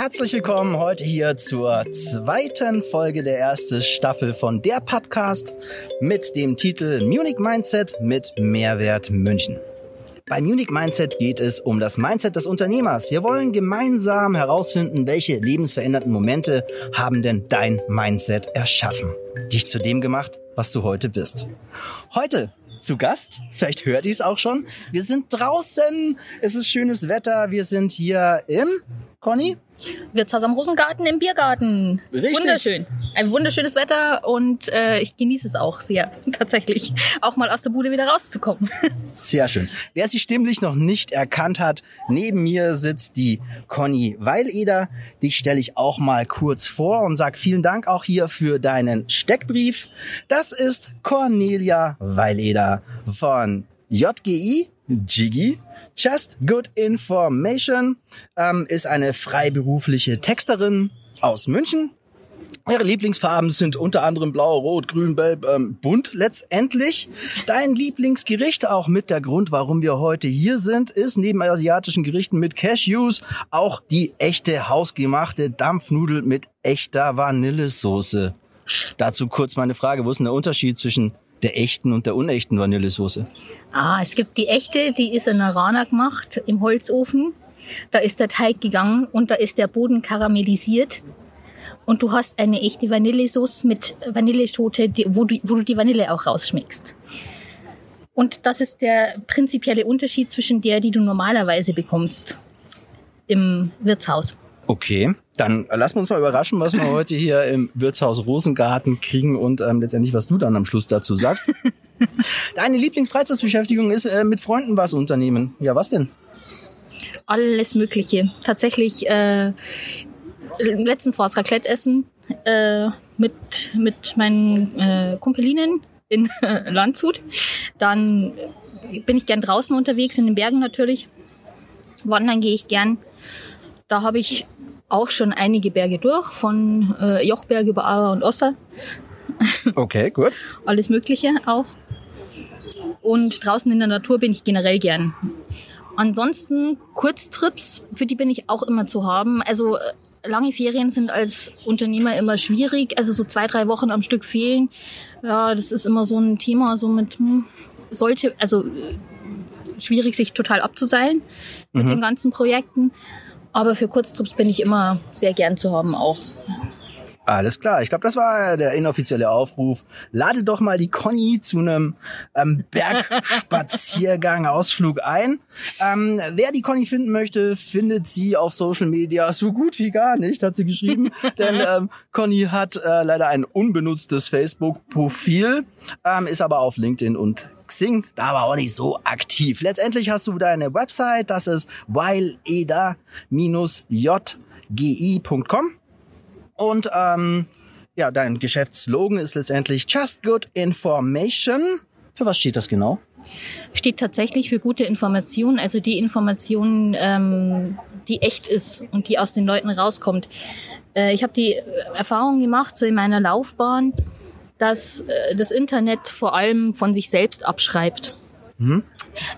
Herzlich willkommen heute hier zur zweiten Folge der ersten Staffel von der Podcast mit dem Titel Munich Mindset mit Mehrwert München. Bei Munich Mindset geht es um das Mindset des Unternehmers. Wir wollen gemeinsam herausfinden, welche lebensverändernden Momente haben denn dein Mindset erschaffen. Dich zu dem gemacht, was du heute bist. Heute zu Gast. Vielleicht hört ihr es auch schon. Wir sind draußen. Es ist schönes Wetter. Wir sind hier im Conny? Wirtshaus am Rosengarten im Biergarten. Richtig. Wunderschön. Ein wunderschönes Wetter und äh, ich genieße es auch sehr, tatsächlich. Auch mal aus der Bude wieder rauszukommen. Sehr schön. Wer sie stimmlich noch nicht erkannt hat, neben mir sitzt die Conny Weileder. Dich stelle ich auch mal kurz vor und sag vielen Dank auch hier für deinen Steckbrief. Das ist Cornelia Weileder von JGI, Jiggy, Just Good Information ähm, ist eine freiberufliche Texterin aus München. Ihre Lieblingsfarben sind unter anderem blau, rot, grün, gelb, ähm, bunt letztendlich. Dein Lieblingsgericht, auch mit der Grund, warum wir heute hier sind, ist neben asiatischen Gerichten mit Cashews auch die echte hausgemachte Dampfnudel mit echter Vanillesoße. Dazu kurz meine Frage, wo ist denn der Unterschied zwischen der echten und der unechten Vanillesoße? Ah, es gibt die echte, die ist in Arana gemacht, im Holzofen. Da ist der Teig gegangen und da ist der Boden karamellisiert. Und du hast eine echte Vanillesoße mit Vanilleschote, wo du, wo du die Vanille auch rausschmeckst. Und das ist der prinzipielle Unterschied zwischen der, die du normalerweise bekommst im Wirtshaus. Okay, dann lassen wir uns mal überraschen, was wir heute hier im Wirtshaus Rosengarten kriegen und ähm, letztendlich, was du dann am Schluss dazu sagst. Deine Lieblingsfreizeitbeschäftigung ist äh, mit Freunden was unternehmen. Ja, was denn? Alles Mögliche. Tatsächlich, äh, letztens war es Raclette essen äh, mit, mit meinen äh, Kumpelinen in Landshut. Dann bin ich gern draußen unterwegs, in den Bergen natürlich. Wandern gehe ich gern. Da habe ich auch schon einige Berge durch, von äh, Jochberg über Aar und Osser. Okay, gut. Alles Mögliche auch. Und draußen in der Natur bin ich generell gern. Ansonsten Kurztrips, für die bin ich auch immer zu haben. Also äh, lange Ferien sind als Unternehmer immer schwierig. Also so zwei, drei Wochen am Stück fehlen. Ja, das ist immer so ein Thema, so mit, hm, sollte, also schwierig, sich total abzuseilen mit Mhm. den ganzen Projekten. Aber für Kurztrips bin ich immer sehr gern zu haben auch. Alles klar. Ich glaube, das war der inoffizielle Aufruf. Lade doch mal die Conny zu einem ähm, Bergspaziergang, Ausflug ein. Ähm, wer die Conny finden möchte, findet sie auf Social Media so gut wie gar nicht, hat sie geschrieben. Denn ähm, Conny hat äh, leider ein unbenutztes Facebook-Profil, ähm, ist aber auf LinkedIn und Xing, da aber auch nicht so aktiv. Letztendlich hast du deine Website, das ist whileeda-jgi.com. Und ähm, ja, dein Geschäftsslogan ist letztendlich Just Good Information. Für was steht das genau? steht tatsächlich für gute Information, also die Information, ähm, die echt ist und die aus den Leuten rauskommt. Äh, ich habe die Erfahrung gemacht so in meiner Laufbahn, dass äh, das Internet vor allem von sich selbst abschreibt.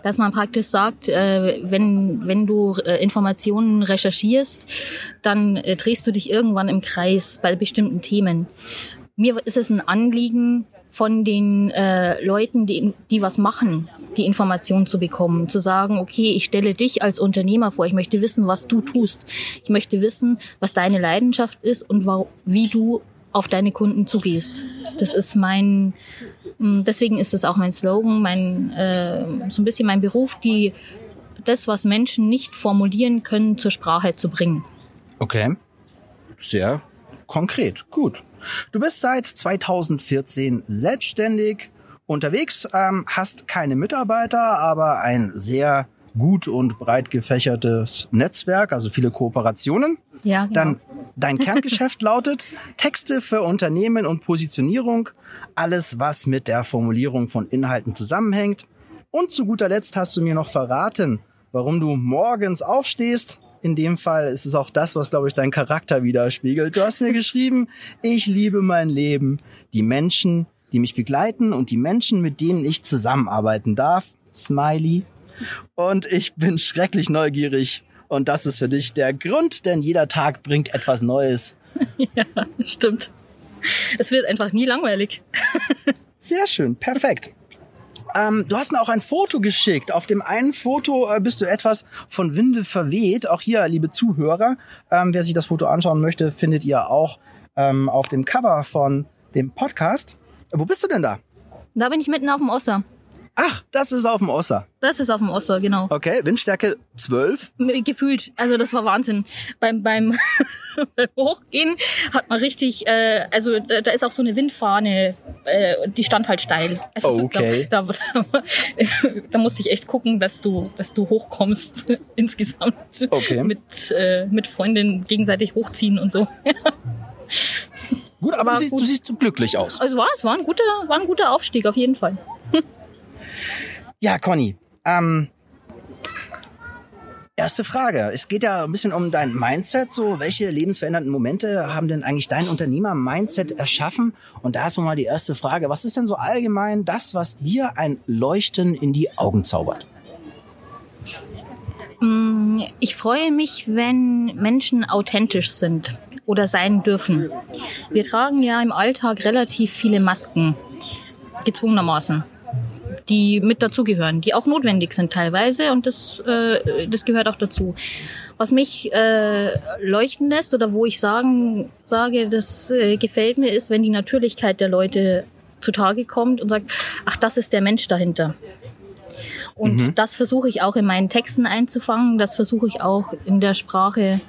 Dass man praktisch sagt, äh, wenn, wenn du äh, Informationen recherchierst, dann drehst du dich irgendwann im Kreis bei bestimmten Themen. Mir ist es ein Anliegen, von den äh, Leuten, die, die was machen, die Information zu bekommen, zu sagen, okay, ich stelle dich als Unternehmer vor, ich möchte wissen, was du tust. Ich möchte wissen, was deine Leidenschaft ist und wie du auf deine Kunden zugehst. Das ist mein, mh, deswegen ist es auch mein Slogan, mein, äh, so ein bisschen mein Beruf, die, das, was Menschen nicht formulieren können, zur Sprache zu bringen. Okay. Sehr konkret. Gut. Du bist seit 2014 selbstständig unterwegs, ähm, hast keine Mitarbeiter, aber ein sehr gut und breit gefächertes Netzwerk, also viele Kooperationen. Ja, genau. Dann dein Kerngeschäft lautet Texte für Unternehmen und Positionierung, alles was mit der Formulierung von Inhalten zusammenhängt. Und zu guter Letzt hast du mir noch verraten, warum du morgens aufstehst. In dem Fall ist es auch das, was, glaube ich, dein Charakter widerspiegelt. Du hast mir geschrieben, ich liebe mein Leben, die Menschen, die mich begleiten und die Menschen, mit denen ich zusammenarbeiten darf. Smiley. Und ich bin schrecklich neugierig Und das ist für dich der Grund, denn jeder Tag bringt etwas Neues. ja, stimmt. Es wird einfach nie langweilig. Sehr schön, perfekt. Ähm, du hast mir auch ein Foto geschickt. Auf dem einen Foto äh, bist du etwas von Winde verweht. Auch hier, liebe Zuhörer, ähm, wer sich das Foto anschauen möchte, findet ihr auch ähm, auf dem Cover von dem Podcast. Wo bist du denn da? Da bin ich mitten auf dem Osser. Ach, das ist auf dem Osser. Das ist auf dem Osser, genau. Okay, Windstärke 12. Gefühlt. Also das war Wahnsinn. Beim, beim, beim Hochgehen hat man richtig, äh, also da, da ist auch so eine Windfahne, äh, die stand halt steil. Also okay. Da, da, da, da musste ich echt gucken, dass du, dass du hochkommst insgesamt. Okay. Mit, äh, mit Freundinnen gegenseitig hochziehen und so. Gut, aber, aber du, siehst, gut. du siehst glücklich aus. Also war es war ein guter, war ein guter Aufstieg auf jeden Fall. Ja, Conny. Ähm, erste Frage. Es geht ja ein bisschen um dein Mindset. So, welche lebensverändernden Momente haben denn eigentlich dein Unternehmer-Mindset erschaffen? Und da ist nochmal die erste Frage. Was ist denn so allgemein das, was dir ein Leuchten in die Augen zaubert? Mm, ich freue mich, wenn Menschen authentisch sind oder sein dürfen. Wir tragen ja im Alltag relativ viele Masken, gezwungenermaßen die mit dazugehören, die auch notwendig sind teilweise und das, äh, das gehört auch dazu. Was mich äh, leuchten lässt oder wo ich sagen, sage, das äh, gefällt mir, ist, wenn die Natürlichkeit der Leute zutage kommt und sagt, ach, das ist der Mensch dahinter. Und mhm. das versuche ich auch in meinen Texten einzufangen, das versuche ich auch in der Sprache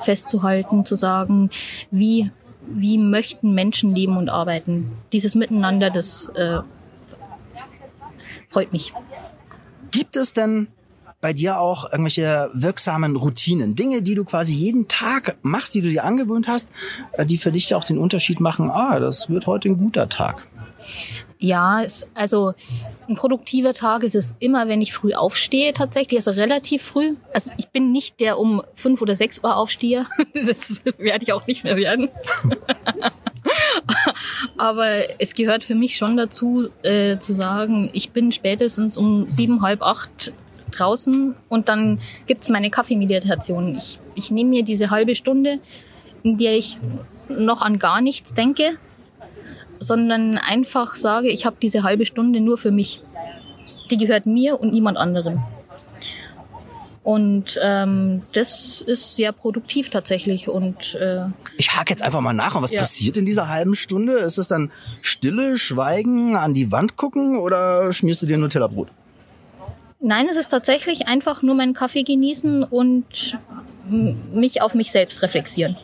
festzuhalten, zu sagen, wie, wie möchten Menschen leben und arbeiten. Dieses Miteinander, das äh, freut mich. Gibt es denn bei dir auch irgendwelche wirksamen Routinen, Dinge, die du quasi jeden Tag machst, die du dir angewöhnt hast, äh, die für dich auch den Unterschied machen, ah, das wird heute ein guter Tag? Ja, es, also ein produktiver Tag ist es immer, wenn ich früh aufstehe tatsächlich, also relativ früh. Also ich bin nicht der um fünf oder sechs Uhr aufsteher. Das werde ich auch nicht mehr werden. Aber es gehört für mich schon dazu, äh, zu sagen, ich bin spätestens um sieben, halb acht draußen und dann gibt's meine Kaffeemeditation. Ich, ich nehme mir diese halbe Stunde, in der ich noch an gar nichts denke, sondern einfach sage, ich habe diese halbe Stunde nur für mich. Die gehört mir und niemand anderem. Und ähm, das ist sehr produktiv tatsächlich. Und äh, ich hake jetzt einfach mal nach. Und was ja. passiert in dieser halben Stunde? Ist es dann Stille, Schweigen, an die Wand gucken oder schmierst du dir ein Nutella-Brot? Nein, es ist tatsächlich einfach nur meinen Kaffee genießen und mich auf mich selbst reflexieren.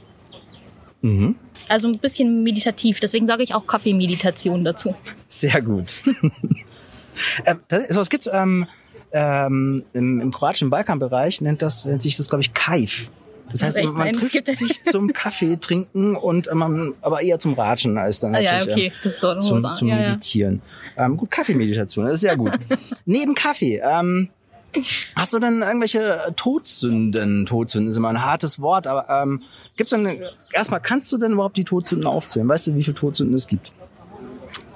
Mhm. Also ein bisschen meditativ. Deswegen sage ich auch Kaffeemeditation dazu. Sehr gut. ähm, das, was gibt's ähm, ähm, im, im kroatischen Balkanbereich nennt das nennt sich das glaube ich Kaif. Das heißt, man Nein, trifft sich zum Kaffee trinken und man, aber eher zum Ratschen als dann natürlich ah, ja, okay. das ist doch zum, zum ja, Meditieren. Ja. Ähm, gut, Kaffeemeditation, das ist sehr gut. Neben Kaffee, ähm, hast du denn irgendwelche Todsünden? Todsünden ist immer ein hartes Wort, aber ähm, gibt's denn erstmal kannst du denn überhaupt die Todsünden aufzählen? Weißt du, wie viele Todsünden es gibt?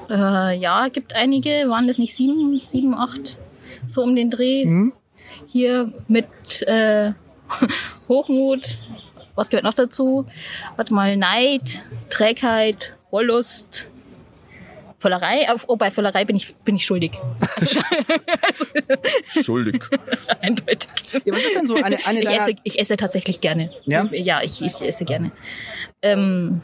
Äh, ja, gibt einige. Waren das nicht sieben, sieben, acht? So um den Dreh. Mhm. Hier mit äh, Hochmut, was gehört noch dazu? Warte mal, Neid, Trägheit, Wollust, Völlerei. Oh, bei Völlerei bin ich, bin ich schuldig. Also, also, schuldig. Eindeutig. Ja, was ist denn so eine, eine ich, esse, ich esse tatsächlich gerne. Ja? Ja, ich, ich esse gerne. Ähm,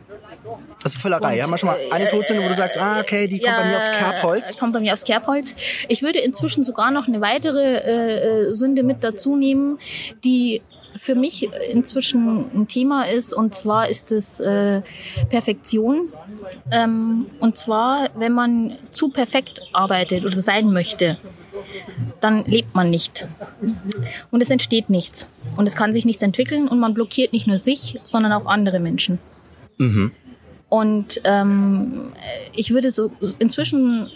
also Füllerei. Haben wir schon mal eine Todsünde, wo du sagst, ah, okay, die kommt ja, bei mir aus Kerbholz? Kommt bei mir aus Kerbholz. Ich würde inzwischen sogar noch eine weitere äh, äh, Sünde mit dazu nehmen, die für mich inzwischen ein Thema ist, und zwar ist es äh, Perfektion. Ähm, und zwar, wenn man zu perfekt arbeitet oder sein möchte, dann lebt man nicht. Und es entsteht nichts. Und es kann sich nichts entwickeln und man blockiert nicht nur sich, sondern auch andere Menschen. Mhm. Und ähm, ich würde so inzwischen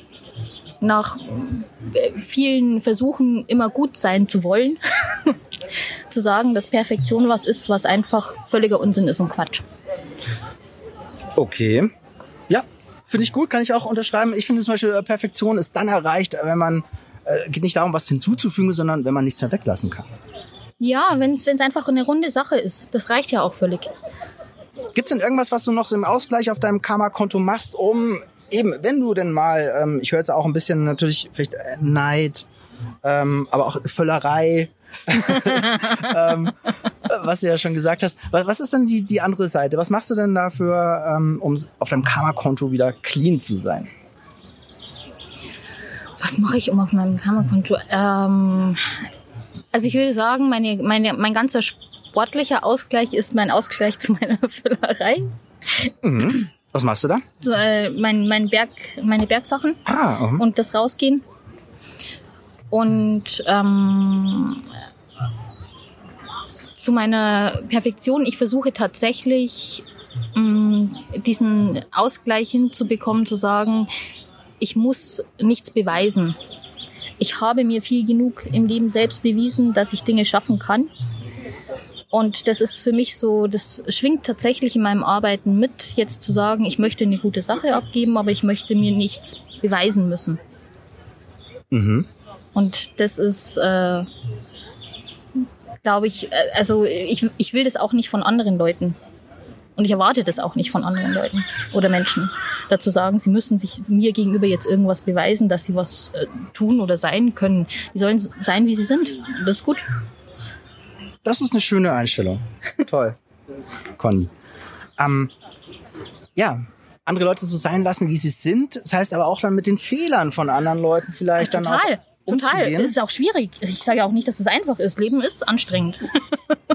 nach vielen Versuchen immer gut sein zu wollen, zu sagen, dass Perfektion was ist, was einfach völliger Unsinn ist und Quatsch. Okay. Ja, finde ich gut, kann ich auch unterschreiben. Ich finde zum Beispiel, äh, Perfektion ist dann erreicht, wenn man, äh, geht nicht darum, was hinzuzufügen, sondern wenn man nichts mehr weglassen kann. Ja, wenn es einfach eine runde Sache ist. Das reicht ja auch völlig. Gibt's denn irgendwas, was du noch so im Ausgleich auf deinem Karma-Konto machst, um eben, wenn du denn mal, ähm, ich höre jetzt auch ein bisschen natürlich vielleicht äh, Neid, ähm, aber auch Völlerei, ähm, was du ja schon gesagt hast. Was, was ist denn die, die andere Seite? Was machst du denn dafür, ähm, um auf deinem Karma-Konto wieder clean zu sein? Was mache ich um auf meinem Karma-Konto? Ähm, also ich würde sagen, meine, meine, mein ganzer sportlicher Ausgleich ist mein Ausgleich zu meiner Füllerei. Mhm. Was machst du da? So, äh, mein, mein Berg, meine Bergsachen Ah, mhm. und das Rausgehen. Und ähm, zu meiner Perfektion, ich versuche tatsächlich mh, diesen Ausgleich hinzubekommen, zu sagen, ich muss nichts beweisen. Ich habe mir viel genug im Leben selbst bewiesen, dass ich Dinge schaffen kann. Und das ist für mich so, das schwingt tatsächlich in meinem Arbeiten mit, jetzt zu sagen, ich möchte eine gute Sache abgeben, aber ich möchte mir nichts beweisen müssen. Mhm. Und das ist, äh, glaube ich, äh, also ich, ich will das auch nicht von anderen Leuten. Und ich erwarte das auch nicht von anderen Leuten oder Menschen. Dazu sagen, sie müssen sich mir gegenüber jetzt irgendwas beweisen, dass sie was äh, tun oder sein können. Die sollen sein, wie sie sind. Das ist gut. Das ist eine schöne Einstellung. Toll. Conny. Ähm, ja, andere Leute so sein lassen, wie sie sind. Das heißt aber auch dann mit den Fehlern von anderen Leuten vielleicht dann auch Total. Total. umzugehen. Ist auch schwierig. Ich sage ja auch nicht, dass es einfach ist. Leben ist anstrengend.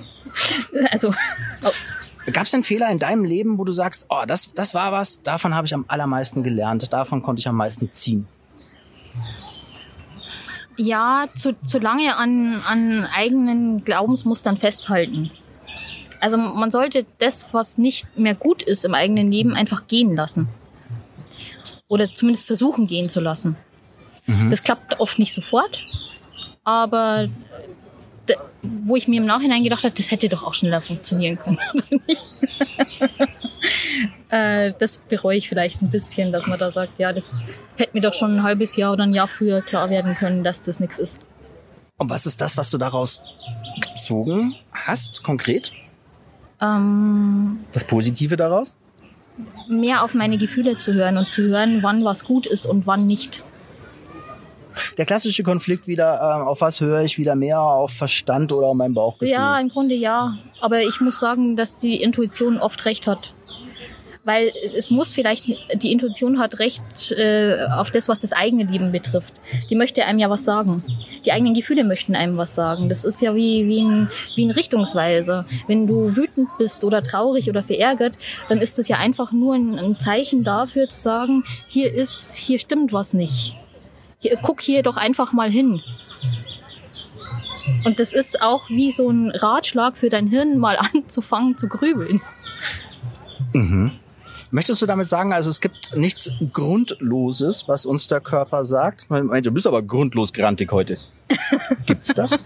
also, oh, Gab es denn Fehler in deinem Leben, wo du sagst, oh, das, das war was, davon habe ich am allermeisten gelernt, davon konnte ich am meisten ziehen? Ja, zu, zu lange an, an eigenen Glaubensmustern festhalten. Also man sollte das, was nicht mehr gut ist im eigenen Leben, einfach gehen lassen. Oder zumindest versuchen gehen zu lassen. Das klappt oft nicht sofort, aber d- wo ich mir im Nachhinein gedacht habe, das hätte doch auch schneller funktionieren können. oder nicht? Äh, das bereue ich vielleicht ein bisschen, dass man da sagt, ja, das hätte mir doch schon ein halbes Jahr oder ein Jahr früher klar werden können, dass das nichts ist. Und was ist das, was du daraus gezogen hast, konkret? Ähm, Das Positive daraus? mehr auf meine Gefühle zu hören und zu hören, wann was gut ist und wann nicht. Der klassische Konflikt wieder, ähm, auf was höre ich wieder mehr, auf Verstand oder auf mein Bauchgefühl? Ja, im Grunde ja. Aber ich muss sagen, dass die Intuition oft recht hat. Weil es muss vielleicht, die Intuition hat recht äh, auf das, was das eigene Leben betrifft. Die möchte einem ja was sagen. Die eigenen Gefühle möchten einem was sagen. Das ist ja wie, wie, ein, wie ein Richtungsweiser. Wenn du wütend bist oder traurig oder verärgert, dann ist das ja einfach nur ein, ein Zeichen dafür zu sagen, hier ist, hier stimmt was nicht. Hier, guck hier doch einfach mal hin. Und das ist auch wie so ein Ratschlag für dein Hirn, mal anzufangen zu grübeln. Möchtest du damit sagen, also es gibt nichts Grundloses, was uns der Körper sagt? Du bist aber grundlos grantig heute. Gibt's das?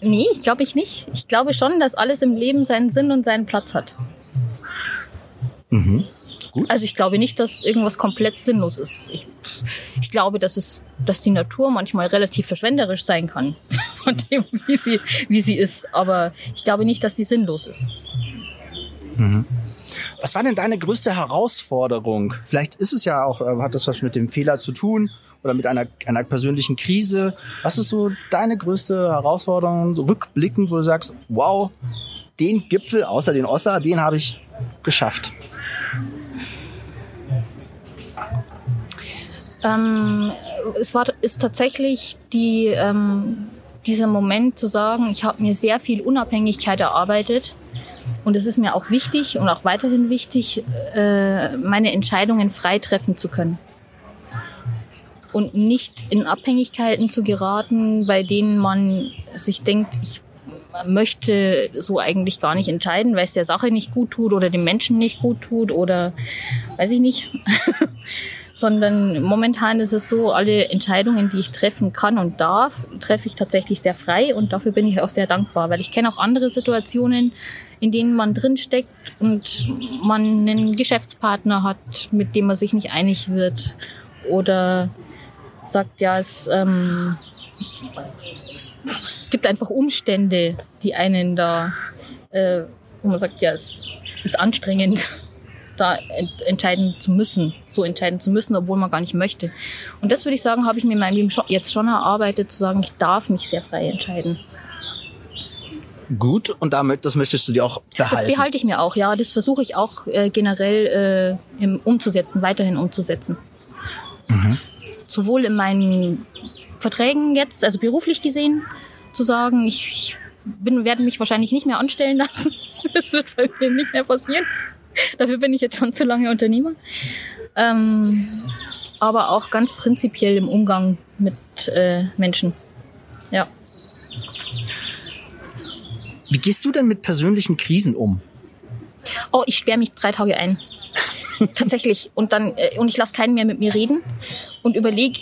Nee, ich glaube ich nicht. Ich glaube schon, dass alles im Leben seinen Sinn und seinen Platz hat. Gut. Also ich glaube nicht, dass irgendwas komplett sinnlos ist. Ich, ich glaube, dass es, dass die Natur manchmal relativ verschwenderisch sein kann von dem, wie sie, wie sie ist. Aber ich glaube nicht, dass sie sinnlos ist. Was war denn deine größte Herausforderung? Vielleicht ist es ja auch, äh, hat das was mit dem Fehler zu tun oder mit einer, einer persönlichen Krise. Was ist so deine größte Herausforderung, so rückblickend, wo du sagst, wow, den Gipfel außer den Ossa, den habe ich geschafft? Ähm, es war, ist tatsächlich die, ähm, dieser Moment zu sagen, ich habe mir sehr viel Unabhängigkeit erarbeitet und es ist mir auch wichtig und auch weiterhin wichtig, äh, meine Entscheidungen frei treffen zu können. Und nicht in Abhängigkeiten zu geraten, bei denen man sich denkt, ich möchte so eigentlich gar nicht entscheiden, weil es der Sache nicht gut tut oder dem Menschen nicht gut tut oder weiß ich nicht. sondern momentan ist es so, alle Entscheidungen, die ich treffen kann und darf, treffe ich tatsächlich sehr frei und dafür bin ich auch sehr dankbar, weil ich kenne auch andere Situationen, in denen man drinsteckt und man einen Geschäftspartner hat, mit dem man sich nicht einig wird oder sagt, ja, es, ähm, es, es gibt einfach Umstände, die einen da, äh, wo man sagt, ja, es ist anstrengend, da ent entscheiden zu müssen, so entscheiden zu müssen, obwohl man gar nicht möchte. Und das würde ich sagen, habe ich mir in meinem Leben schon, jetzt schon erarbeitet, zu sagen, ich darf mich sehr frei entscheiden. Gut, und damit, das möchtest du dir auch behalten? Das behalte ich mir auch, ja. Das versuche ich auch äh, generell äh, im, umzusetzen, weiterhin umzusetzen. Mhm. Sowohl in meinen Verträgen jetzt, also beruflich gesehen, zu sagen, ich, ich bin, werde mich wahrscheinlich nicht mehr anstellen lassen. Das wird bei mir nicht mehr passieren. Dafür bin ich jetzt schon zu lange Unternehmer. Ähm, aber auch ganz prinzipiell im Umgang mit äh, Menschen. Ja. Wie gehst du denn mit persönlichen Krisen um? Oh, ich sperre mich drei Tage ein. Tatsächlich. Und dann, äh, und ich lasse keinen mehr mit mir reden und überlege,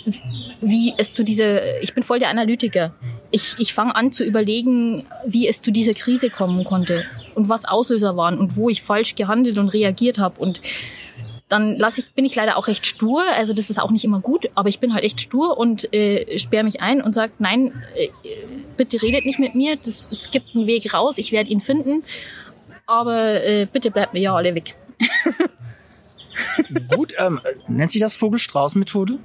wie es zu dieser, ich bin voll der Analytiker. Ich, ich fange an zu überlegen, wie es zu dieser Krise kommen konnte und was Auslöser waren und wo ich falsch gehandelt und reagiert habe. Und dann lasse ich, bin ich leider auch recht stur. Also das ist auch nicht immer gut, aber ich bin halt echt stur und äh, sperre mich ein und sage, nein, äh, bitte redet nicht mit mir. Das, es gibt einen Weg raus, ich werde ihn finden. Aber äh, bitte bleibt mir ja alle weg. Gut, ähm, nennt sich das Vogelstrauß-Methode?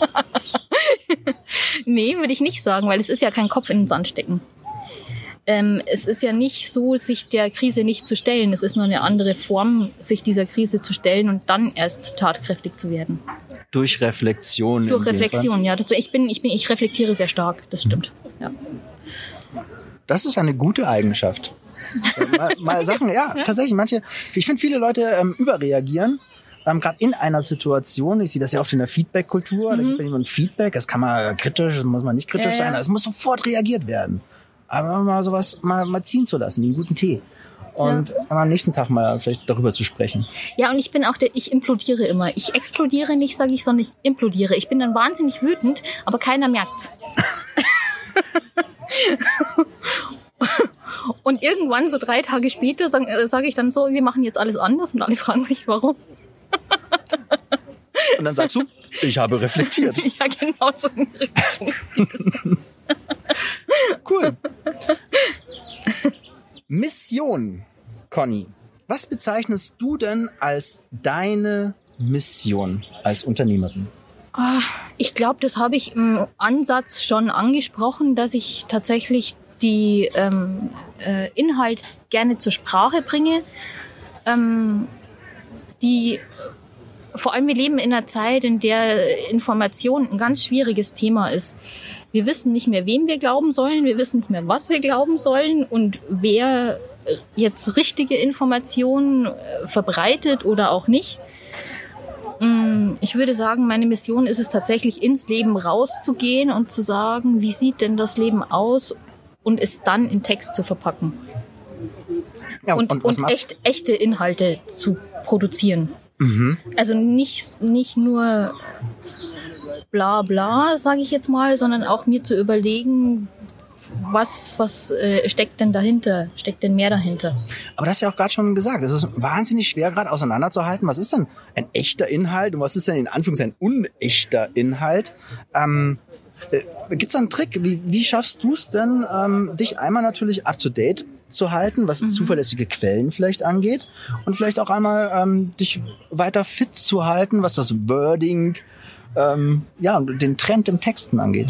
nee, würde ich nicht sagen, weil es ist ja kein Kopf in den Sand stecken. Ähm, es ist ja nicht so, sich der Krise nicht zu stellen. Es ist nur eine andere Form, sich dieser Krise zu stellen und dann erst tatkräftig zu werden. Durch Reflexion. Durch Reflexion, ja. Das, ich bin, ich bin, ich reflektiere sehr stark. Das stimmt. Ja. Das ist eine gute Eigenschaft. mal, mal Sachen, ja, tatsächlich, manche, ich finde viele Leute ähm, überreagieren ähm, gerade in einer Situation, ich sehe das ja oft in der Feedback-Kultur, mhm. da gibt man jemand Feedback, das kann man kritisch, das muss man nicht kritisch ja, sein, es muss sofort reagiert werden. Aber mal sowas mal, mal ziehen zu lassen, einen guten Tee. Und ja. am nächsten Tag mal vielleicht darüber zu sprechen. Ja, und ich bin auch der, ich implodiere immer. Ich explodiere nicht, sage ich, sondern ich implodiere. Ich bin dann wahnsinnig wütend, aber keiner merkt's. und irgendwann, so drei Tage später, sage äh, sag ich dann so, wir machen jetzt alles anders und alle fragen sich, warum. Und dann sagst du, ich habe reflektiert. ja, genau so. cool. Mission, Conny. Was bezeichnest du denn als deine Mission als Unternehmerin? Ah, ich glaube, das habe ich im Ansatz schon angesprochen, dass ich tatsächlich die ähm, äh, Inhalt gerne zur Sprache bringe. Ähm, die vor allem wir leben in einer Zeit, in der Information ein ganz schwieriges Thema ist. Wir wissen nicht mehr, wem wir glauben sollen, wir wissen nicht mehr, was wir glauben sollen und wer jetzt richtige Informationen äh, verbreitet oder auch nicht. Mm, ich würde sagen, meine Mission ist es tatsächlich, ins Leben rauszugehen und zu sagen, wie sieht denn das Leben aus und es dann in Text zu verpacken. Ja, und, und, und echt, echte Inhalte zu produzieren. Mhm. Also nicht, nicht nur bla bla, sage ich jetzt mal, sondern auch mir zu überlegen, was, was äh, steckt denn dahinter? Steckt denn mehr dahinter? Aber das hast ja auch gerade schon gesagt. Es ist wahnsinnig schwer gerade auseinanderzuhalten. Was ist denn ein echter Inhalt und was ist denn in Anführungszeichen ein unechter Inhalt? Ähm, äh, Gibt es einen Trick? Wie, wie schaffst du es denn, ähm, dich einmal natürlich up to date zu halten, was mhm. zuverlässige Quellen vielleicht angeht und vielleicht auch einmal ähm, dich weiter fit zu halten, was das Wording, ähm, ja, den Trend im Texten angeht?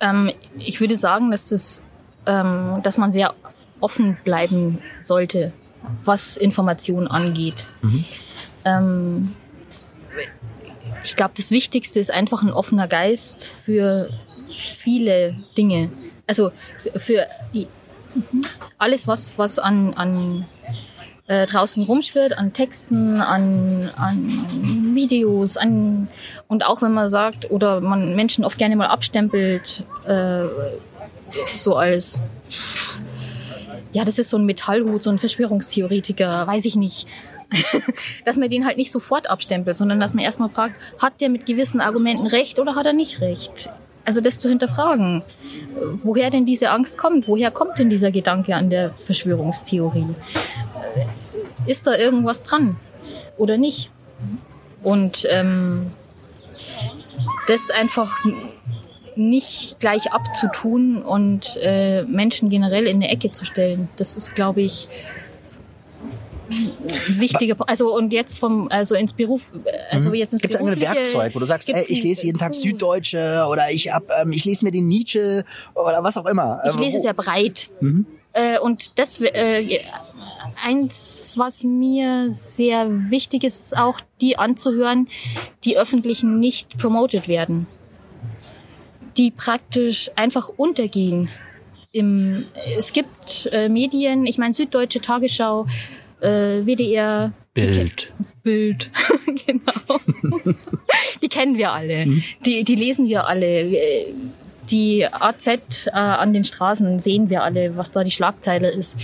Ähm, ich würde sagen, dass das, ähm, dass man sehr offen bleiben sollte, was Informationen angeht. Mhm. Ähm, ich glaube, das Wichtigste ist einfach ein offener Geist für viele Dinge also für alles, was, was an, an äh, draußen rumschwirrt, an Texten, an, an Videos, an und auch wenn man sagt oder man Menschen oft gerne mal abstempelt, äh, so als ja, das ist so ein Metallhut, so ein Verschwörungstheoretiker, weiß ich nicht. dass man den halt nicht sofort abstempelt, sondern dass man erstmal fragt, hat der mit gewissen Argumenten recht oder hat er nicht recht? Also das zu hinterfragen, woher denn diese Angst kommt, woher kommt denn dieser Gedanke an der Verschwörungstheorie? Ist da irgendwas dran oder nicht? Und ähm, das einfach nicht gleich abzutun und äh, Menschen generell in eine Ecke zu stellen. Das ist, glaube ich, wichtiger also und jetzt vom also ins Beruf also jetzt ins Gibt es ein Werkzeug, wo du sagst, ey, ich lese jeden Tag Süddeutsche oder ich hab, ähm, ich lese mir den Nietzsche oder was auch immer. Ich lese sehr breit mhm. äh, und das äh, eins, was mir sehr wichtig ist, ist auch die anzuhören, die öffentlichen nicht promoted werden, die praktisch einfach untergehen. Im, es gibt äh, Medien, ich meine Süddeutsche Tagesschau, äh, WDR. Bild. Bild, genau. die kennen wir alle. Mhm. Die, die lesen wir alle. Die AZ äh, an den Straßen sehen wir alle, was da die Schlagzeile ist.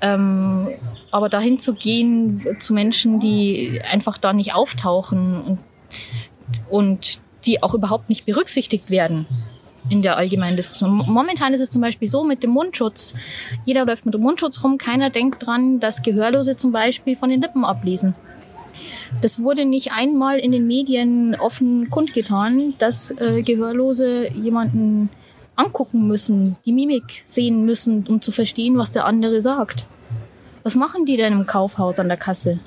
Ähm, aber dahin zu gehen zu Menschen, die einfach da nicht auftauchen und, und die auch überhaupt nicht berücksichtigt werden in der allgemeinen Diskussion. Momentan ist es zum Beispiel so mit dem Mundschutz. Jeder läuft mit dem Mundschutz rum, keiner denkt dran, dass Gehörlose zum Beispiel von den Lippen ablesen. Das wurde nicht einmal in den Medien offen kundgetan, dass äh, Gehörlose jemanden angucken müssen, die Mimik sehen müssen, um zu verstehen, was der andere sagt. Was machen die denn im Kaufhaus an der Kasse?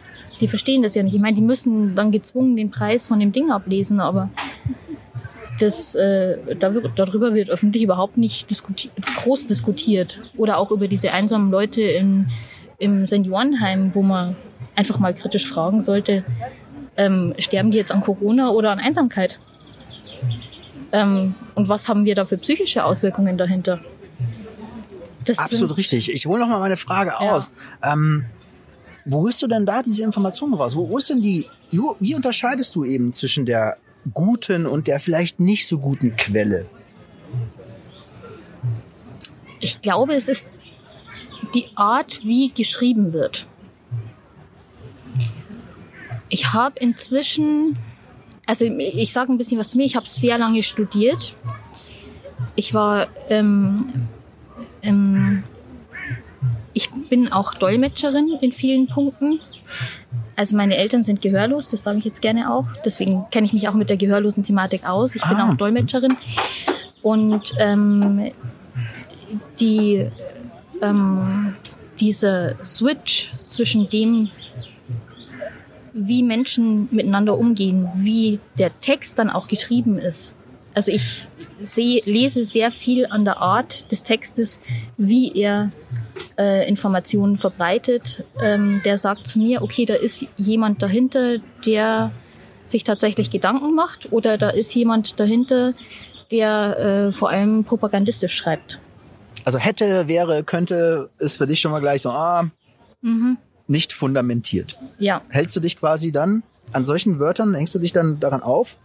Die verstehen das ja nicht. Ich meine, die müssen dann gezwungen den Preis von dem Ding ablesen, aber das, äh, darüber wird öffentlich überhaupt nicht diskuti groß diskutiert. Oder auch über diese einsamen Leute in, im Seniorenheim, wo man einfach mal kritisch fragen sollte, ähm, sterben die jetzt an Corona oder an Einsamkeit? Ähm, und was haben wir da für psychische Auswirkungen dahinter? Das Absolut richtig. Ich hole noch mal meine Frage ja. aus. Ähm, wo holst du denn da diese Informationen raus? Wo, wo ist denn die, wie unterscheidest du eben zwischen der guten und der vielleicht nicht so guten Quelle? Ich glaube, es ist die Art, wie geschrieben wird. Ich habe inzwischen, also ich sage ein bisschen was zu mir, ich habe sehr lange studiert. Ich war, ähm, ähm, ich bin auch Dolmetscherin in vielen Punkten. Also meine Eltern sind gehörlos, das sage ich jetzt gerne auch. Deswegen kenne ich mich auch mit der gehörlosen Thematik aus. Ich ah. bin auch Dolmetscherin. Und ähm, die, ähm, diese Switch zwischen dem, wie Menschen miteinander umgehen, wie der Text dann auch geschrieben ist. Also ich sehe, lese sehr viel an der Art des Textes, wie er äh, Informationen verbreitet, ähm, der sagt zu mir, okay, da ist jemand dahinter, der sich tatsächlich Gedanken macht oder da ist jemand dahinter, der äh, vor allem propagandistisch schreibt. Also hätte, wäre, könnte, ist für dich schon mal gleich so, ah, mhm. nicht fundamentiert. Ja. Hältst du dich quasi dann an solchen Wörtern, hängst du dich dann daran auf?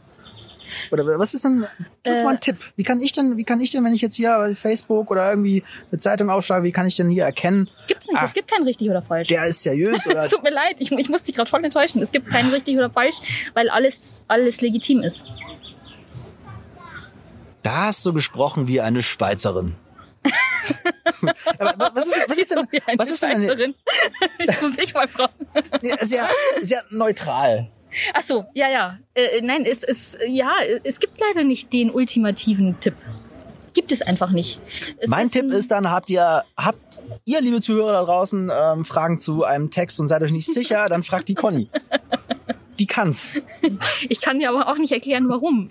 Oder was ist denn, das ist mal ein äh. Tipp. Wie kann ich denn, wie kann ich denn, wenn ich jetzt hier bei Facebook oder irgendwie eine Zeitung aufschlage, wie kann ich denn hier erkennen? Gibt's nicht, ah, es gibt kein richtig oder falsch. Der ist seriös oder? es tut mir leid, ich, ich muss dich gerade voll enttäuschen. Es gibt kein richtig oder falsch, weil alles, alles legitim ist. Da hast du gesprochen wie eine Schweizerin. Aber was ist, was ist denn, was ist denn eine, Jetzt muss ich mal fragen. sehr, sehr neutral. Ach so, ja, ja. Äh, äh, nein, es ist ja, es gibt leider nicht den ultimativen Tipp. Gibt es einfach nicht. Es mein ist Tipp ist dann, habt ihr, habt ihr, liebe Zuhörer da draußen, ähm, Fragen zu einem Text und seid euch nicht sicher, dann fragt die Conny. Die kann's. Ich kann dir aber auch nicht erklären, warum.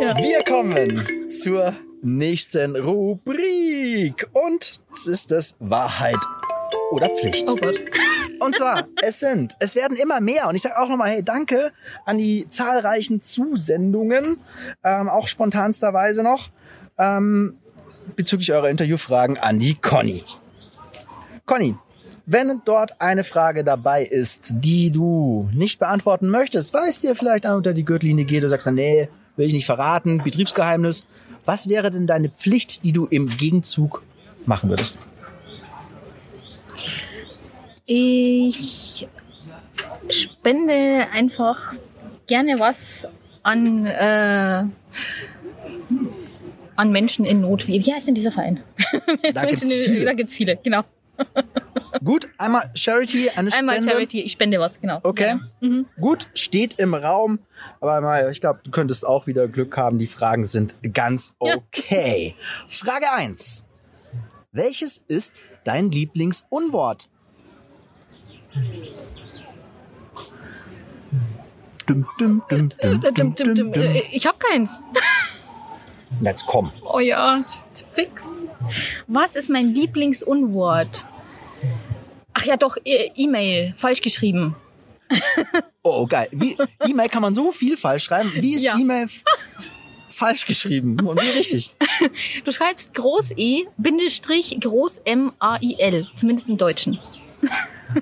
ja. Wir kommen zur nächsten Rubrik und es ist das Wahrheit oder Pflicht. Oh Gott. Und zwar, es sind, es werden immer mehr. Und ich sage auch nochmal, hey, danke an die zahlreichen Zusendungen, ähm, auch spontansterweise noch, ähm, bezüglich eurer Interviewfragen an die Conny. Conny, wenn dort eine Frage dabei ist, die du nicht beantworten möchtest, weil es dir vielleicht unter die Gürtellinie geht, du sagst, nee, will ich nicht verraten, Betriebsgeheimnis. Was wäre denn deine Pflicht, die du im Gegenzug machen würdest? Ich spende einfach gerne was an, äh, an Menschen in Not. Wie, wie heißt denn dieser Verein? Da gibt es viele. Viele, genau. Gut, einmal Charity, eine Spende. Einmal Charity, ich spende was, genau. Okay. Genau. Gut, steht im Raum. Aber mal, ich glaube, du könntest auch wieder Glück haben. Die Fragen sind ganz Ja. okay. Frage eins: Welches ist dein Lieblingsunwort? Dum, dum, dum, dum, Äh, dum, äh, dum. Ich habe keins. Jetzt komm. Oh ja, fix. Was ist mein Lieblingsunwort? Ach ja, doch, äh, E-Mail, falsch geschrieben. Oh, geil. Wie, E-Mail kann man so viel falsch schreiben. Wie ist Ja. E-Mail falsch geschrieben? Und wie richtig? Du schreibst Groß E, Bindestrich, Groß M, A, I, L. Zumindest im Deutschen.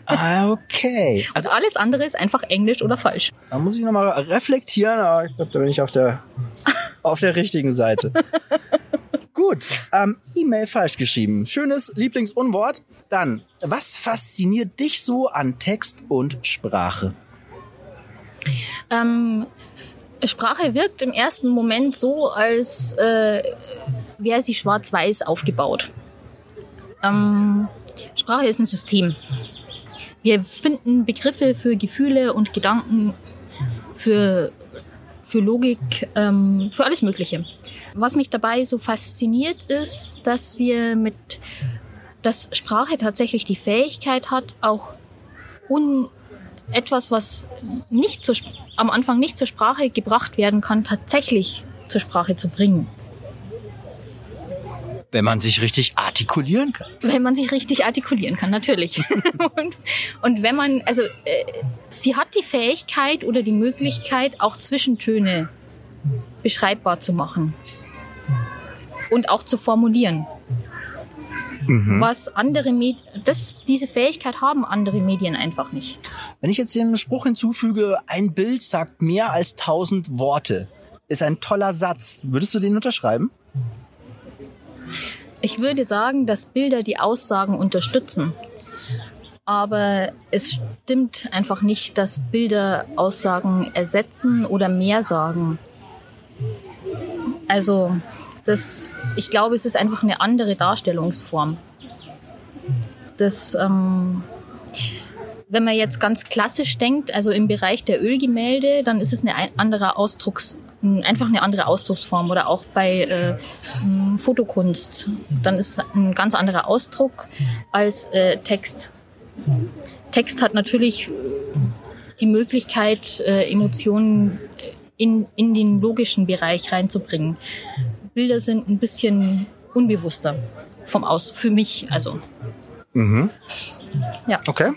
Ah, okay. Also alles andere ist einfach Englisch oder falsch. Da muss ich nochmal reflektieren, aber ich glaube, da bin ich auf der, auf der richtigen Seite. Gut, ähm, E-Mail falsch geschrieben. Schönes Lieblingsunwort. Dann, was fasziniert dich so an Text und Sprache? Ähm, Sprache wirkt im ersten Moment so, als äh, wäre sie schwarz-weiß aufgebaut. Ähm, Sprache ist ein System. Wir finden Begriffe für Gefühle und Gedanken, für, für Logik, ähm, für alles Mögliche. Was mich dabei so fasziniert ist, dass wir mit, dass Sprache tatsächlich die Fähigkeit hat, auch un, etwas, was nicht Sp- am Anfang nicht zur Sprache gebracht werden kann, tatsächlich zur Sprache zu bringen. Wenn man sich richtig artikulieren kann. Wenn man sich richtig artikulieren kann, natürlich. und, und wenn man, also äh, sie hat die Fähigkeit oder die Möglichkeit, auch Zwischentöne beschreibbar zu machen. Und auch zu formulieren. Was andere Medien, das, diese Fähigkeit haben andere Medien einfach nicht. Wenn ich jetzt den Spruch hinzufüge, ein Bild sagt mehr als tausend Worte, ist ein toller Satz. Würdest du den unterschreiben? Ich würde sagen, dass Bilder die Aussagen unterstützen. Aber es stimmt einfach nicht, dass Bilder Aussagen ersetzen oder mehr sagen. Also, das, ich glaube, es ist einfach eine andere Darstellungsform. Das, ähm, wenn man jetzt ganz klassisch denkt, also im Bereich der Ölgemälde, dann ist es ein- andere Ausdrucks, einfach eine andere Ausdrucksform oder auch bei äh, Fotokunst, dann ist es ein ganz anderer Ausdruck als äh, Text. Text hat natürlich äh, die Möglichkeit, äh, Emotionen äh, in, in den logischen Bereich reinzubringen. Bilder sind ein bisschen unbewusster vom Aus für mich also. Ja. Okay,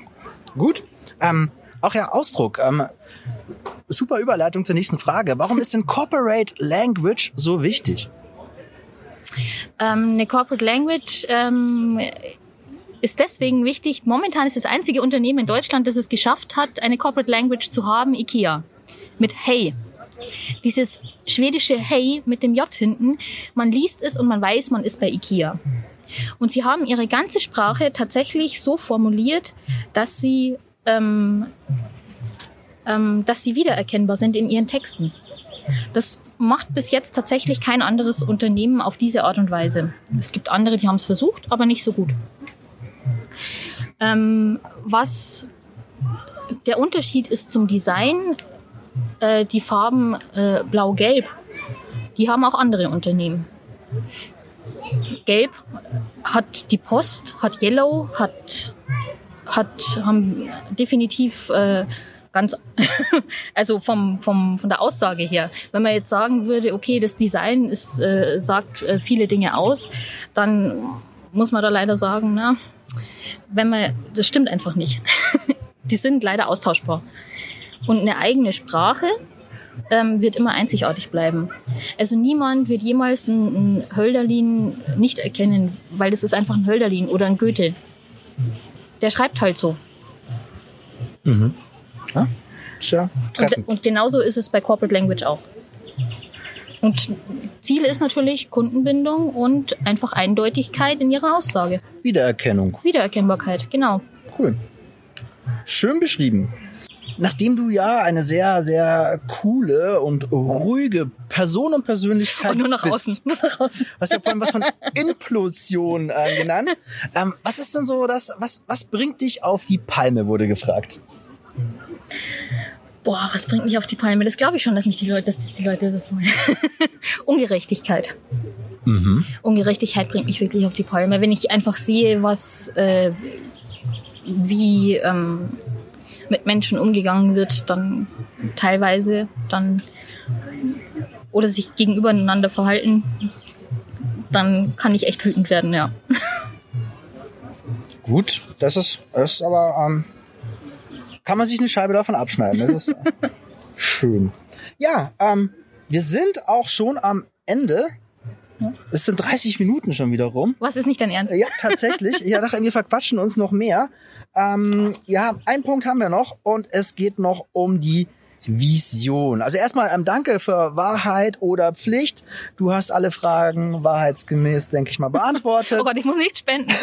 gut. Ähm, auch ja Ausdruck. Ähm, super Überleitung zur nächsten Frage. Warum ist denn Corporate Language so wichtig? Ähm, eine Corporate Language ähm, ist deswegen wichtig. Momentan ist das einzige Unternehmen in Deutschland, das es geschafft hat, eine Corporate Language zu haben, IKEA. Mit Hey. Dieses schwedische Hey mit dem J hinten, man liest es und man weiß, man ist bei IKEA. Und sie haben ihre ganze Sprache tatsächlich so formuliert, dass sie, ähm, ähm, dass sie wiedererkennbar sind in ihren Texten. Das macht bis jetzt tatsächlich kein anderes Unternehmen auf diese Art und Weise. Es gibt andere, die haben es versucht, aber nicht so gut. Ähm, was der Unterschied ist zum Design, äh, die Farben äh, blau-gelb, die haben auch andere Unternehmen. Gelb hat die Post, hat Yellow, hat, hat haben definitiv äh, ganz, also vom, vom, von der Aussage her. Wenn man jetzt sagen würde, okay, das Design ist, äh, sagt äh, viele Dinge aus, dann muss man da leider sagen, na, wenn man, das stimmt einfach nicht. Die sind leider austauschbar. Und eine eigene Sprache ähm, wird immer einzigartig bleiben. Also niemand wird jemals ein, ein Hölderlin nicht erkennen, weil das ist einfach ein Hölderlin oder ein Goethe. Der schreibt halt so. Tja, Und, und genauso ist es bei Corporate Language auch. Und Ziel ist natürlich Kundenbindung und einfach Eindeutigkeit in ihrer Aussage. Wiedererkennung. Wiedererkennbarkeit, genau. Cool. Schön beschrieben. nachdem du ja eine sehr, sehr coole und ruhige Person und Persönlichkeit Und nur nach bist, außen. Nur nach außen. Du hast ja vorhin was von Implosion äh, genannt. Ähm, was ist denn so das, was, was bringt dich auf die Palme, wurde gefragt. Boah, was bringt mich auf die Palme? Das glaube ich schon, dass mich die Leute, dass die Leute das wollen. Ungerechtigkeit. Ungerechtigkeit bringt mich wirklich auf die Palme. Wenn ich einfach sehe, was äh, wie ähm, mit Menschen umgegangen wird, dann teilweise, dann oder sich gegenübereinander verhalten, dann kann ich echt wütend werden, ja. Gut, das ist, das ist aber, ähm, kann man sich eine Scheibe davon abschneiden. Das ist schön. Ja, ähm, wir sind auch schon am Ende. Es sind 30 Minuten schon wieder rum. Was ist nicht dein Ernst? Ja, tatsächlich. Ich dachte, wir verquatschen uns noch mehr. Ähm, ja, einen Punkt haben wir noch und es geht noch um die Vision. Also erstmal ähm, danke für Wahrheit oder Pflicht. Du hast alle Fragen wahrheitsgemäß, denke ich mal, beantwortet. Oh Gott, ich muss nichts spenden.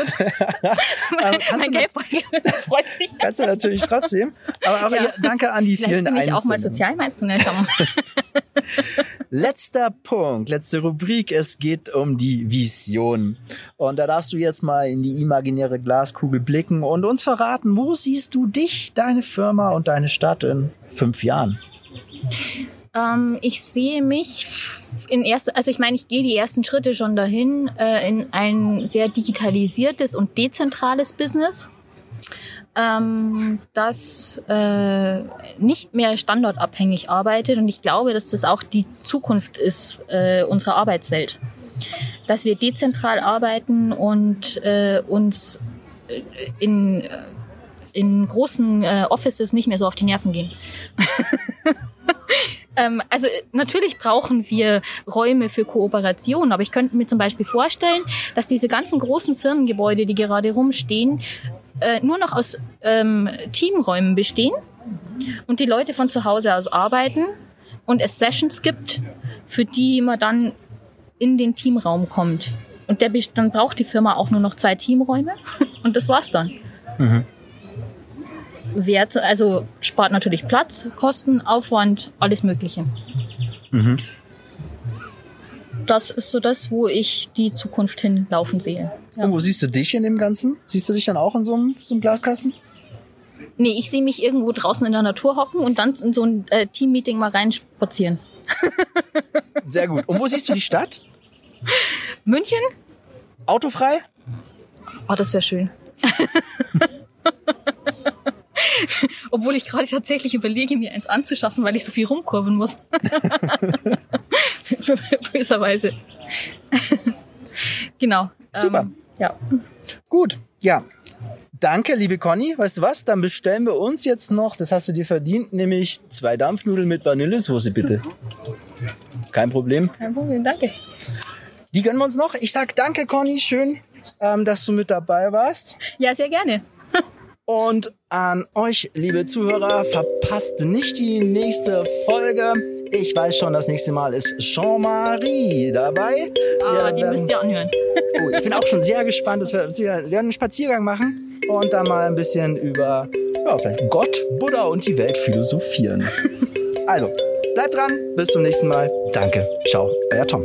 mein mein Geldbeutel, das freut sich. Kannst du natürlich trotzdem. Aber, aber Ja. ja, danke an die Vielleicht vielen bin ich auch mal Einsendungen. sozial, meinst du nicht? Letzter Punkt, letzte Rubrik. Es geht um die Vision. Und da darfst du jetzt mal in die imaginäre Glaskugel blicken und uns verraten, wo siehst du dich, deine Firma und deine Stadt in fünf Jahren? Ähm, ich sehe mich in erster, also ich meine, ich gehe die ersten Schritte schon dahin äh, in ein sehr digitalisiertes und dezentrales Business, ähm, das äh, nicht mehr standortabhängig arbeitet und ich glaube, dass das auch die Zukunft ist äh, unserer Arbeitswelt, dass wir dezentral arbeiten und äh, uns äh, in äh, in großen äh, Offices nicht mehr so auf die Nerven gehen. Ähm, also natürlich brauchen wir Räume für Kooperation, aber ich könnte mir zum Beispiel vorstellen, dass diese ganzen großen Firmengebäude, die gerade rumstehen, äh, nur noch aus ähm, Teamräumen bestehen und die Leute von zu Hause aus arbeiten und es Sessions gibt, für die man dann in den Teamraum kommt. Und der, dann braucht die Firma auch nur noch zwei Teamräume und das war's dann. Wert, also spart natürlich Platz, Kosten, Aufwand, alles Mögliche. Das ist so das, wo ich die Zukunft hinlaufen sehe. Ja. Und wo siehst du dich in dem Ganzen? Siehst du dich dann auch in so einem, so einem Glaskasten? Nee, ich sehe mich irgendwo draußen in der Natur hocken und dann in so ein äh, Teammeeting mal reinspazieren. Sehr gut. Und wo siehst du die Stadt? München? Autofrei? Oh, das wäre schön. Obwohl ich gerade tatsächlich überlege, mir eins anzuschaffen, weil ich so viel rumkurven muss. Böserweise. genau. Super. Ähm, ja. Gut, ja. Danke, liebe Conny. Weißt du was? Dann bestellen wir uns jetzt noch, das hast du dir verdient, nämlich zwei Dampfnudeln mit Vanillesoße, bitte. Kein Problem. Kein Problem, danke. Die gönnen wir uns noch. Ich sag danke, Conny. Schön, ähm, dass du mit dabei warst. Ja, sehr gerne. Und an euch, liebe Zuhörer, verpasst nicht die nächste Folge. Ich weiß schon, das nächste Mal ist Jean-Marie dabei. Ah, die müsst ihr anhören. Oh, ich bin auch schon sehr gespannt. Dass wir, wir werden einen Spaziergang machen und dann mal ein bisschen über ja, vielleicht Gott, Buddha und die Welt philosophieren. Also, bleibt dran. Bis zum nächsten Mal. Danke. Ciao. Euer Tom.